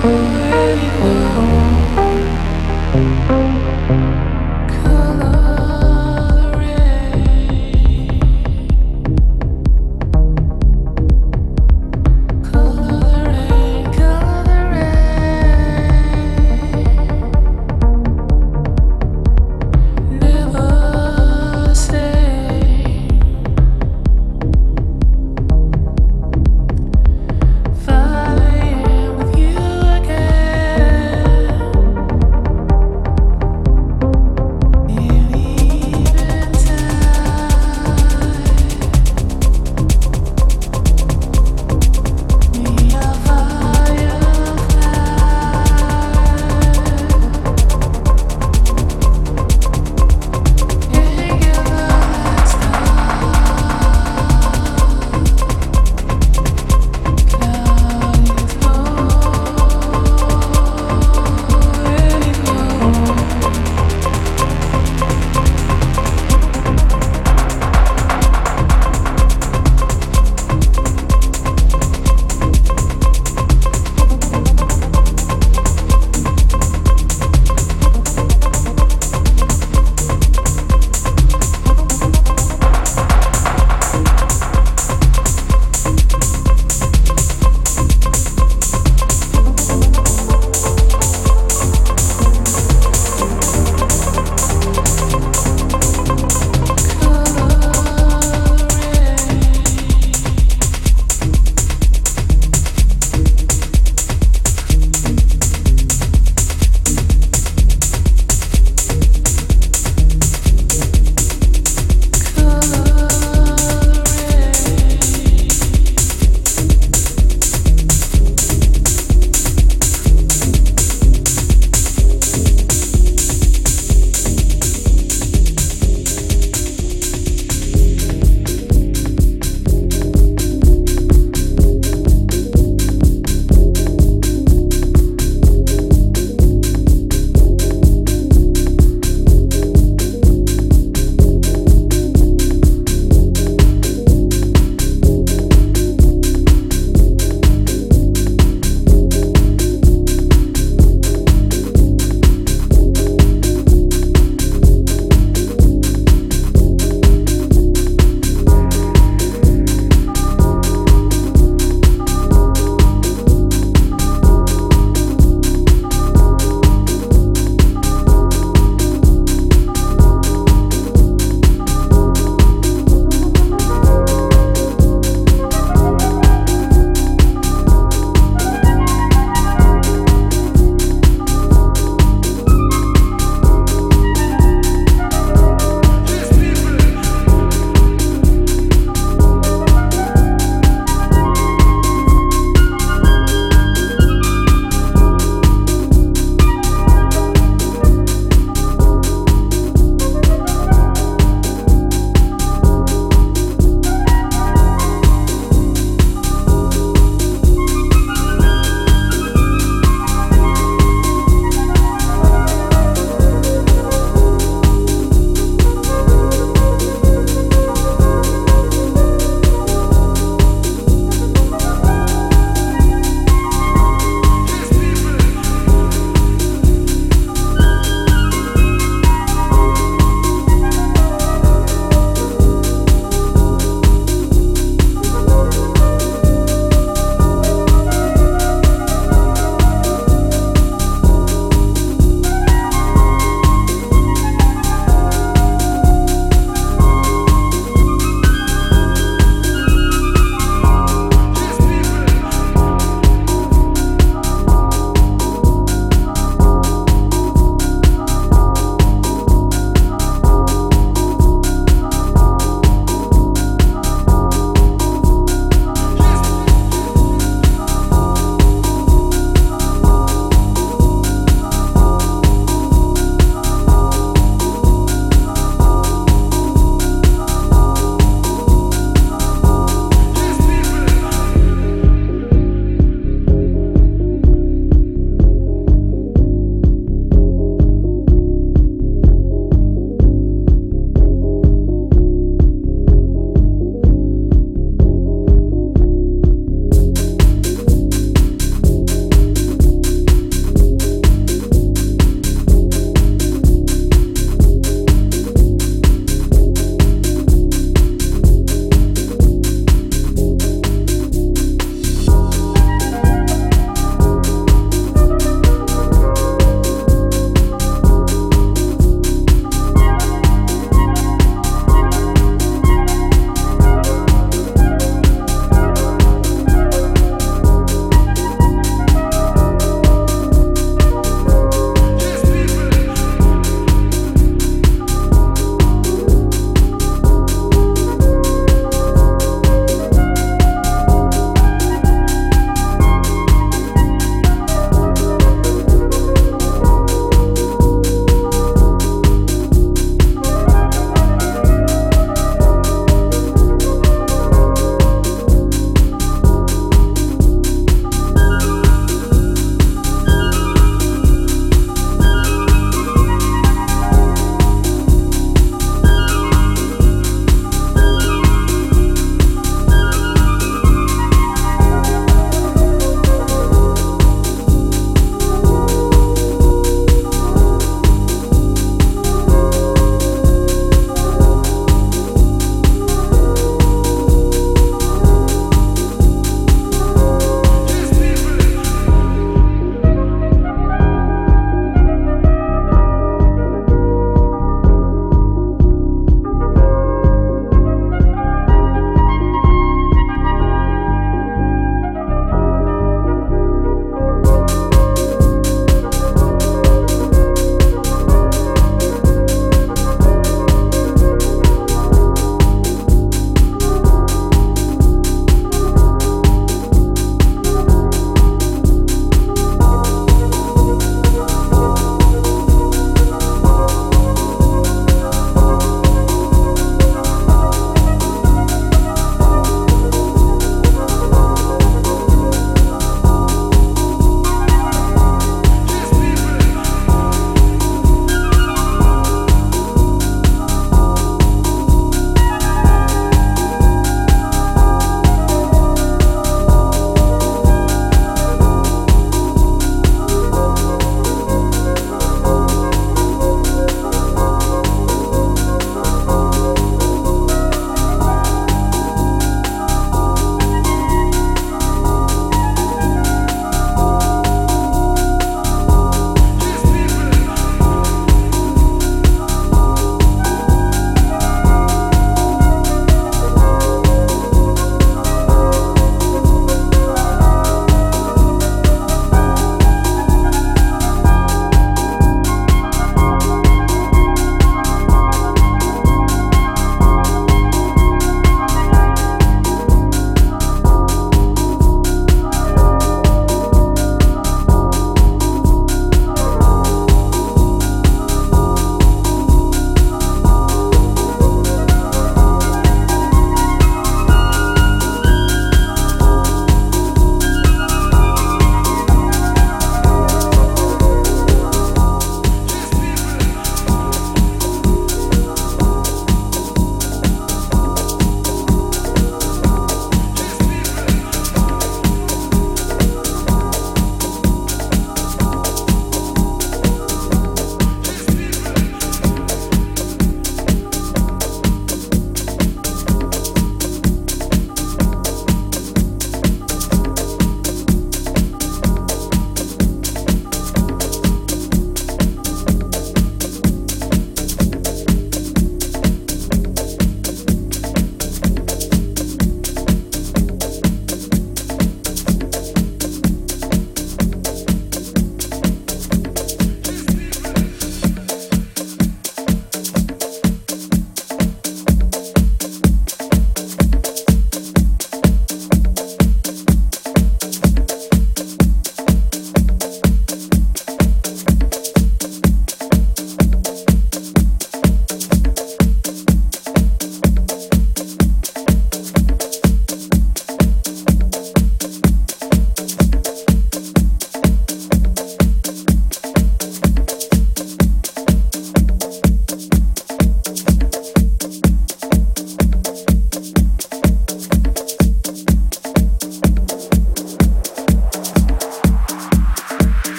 Where you.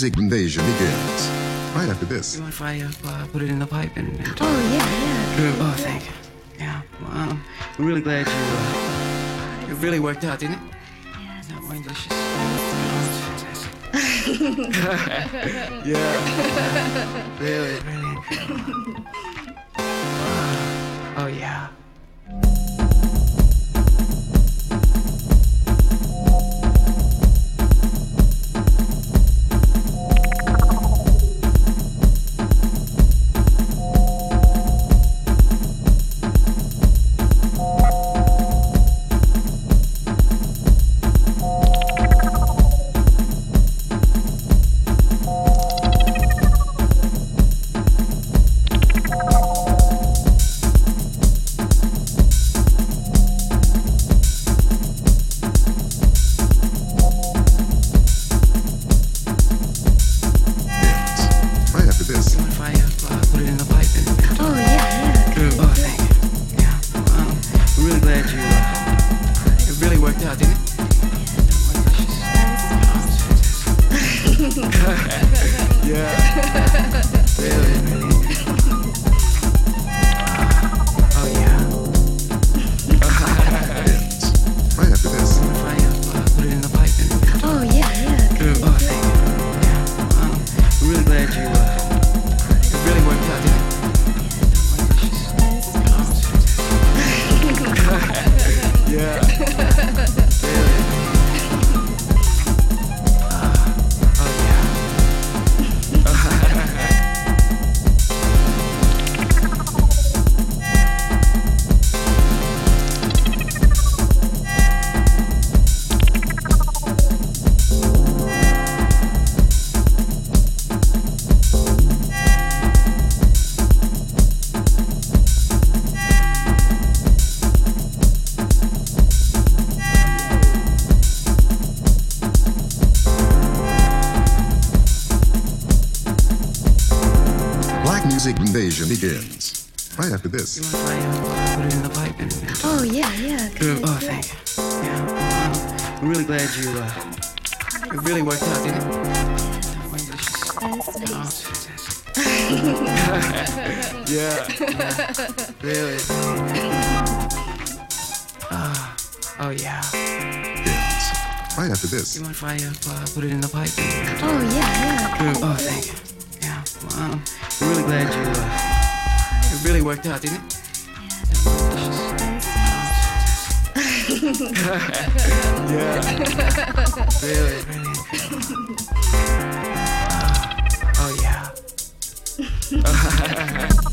Music Invasion begins right after this. You want if I uh, put it in the pipe and, and Oh, yeah, yeah. Oh, thank you. Yeah, well, um, I'm really glad you. Uh, it really worked out, didn't it? Yes. That wine delicious. Yeah. really, really. Black Music Invasion begins right after You this. want if I uh, put it in the pipe and, and Oh, yeah, yeah. Oh, thank you. Yeah, well, I'm really glad you. Uh, it really worked out, didn't it? That. Oh, it's fantastic. yeah. Really. Ah, oh yeah. Begins right after You this. mind if I uh, put it in the pipe? And, Oh, yeah, yeah. oh, thank you. Yeah, well, um, I'm really glad you. Uh, it really worked out, didn't it? Yeah. yeah. Really, really. Oh yeah.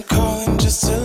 I'm calling just to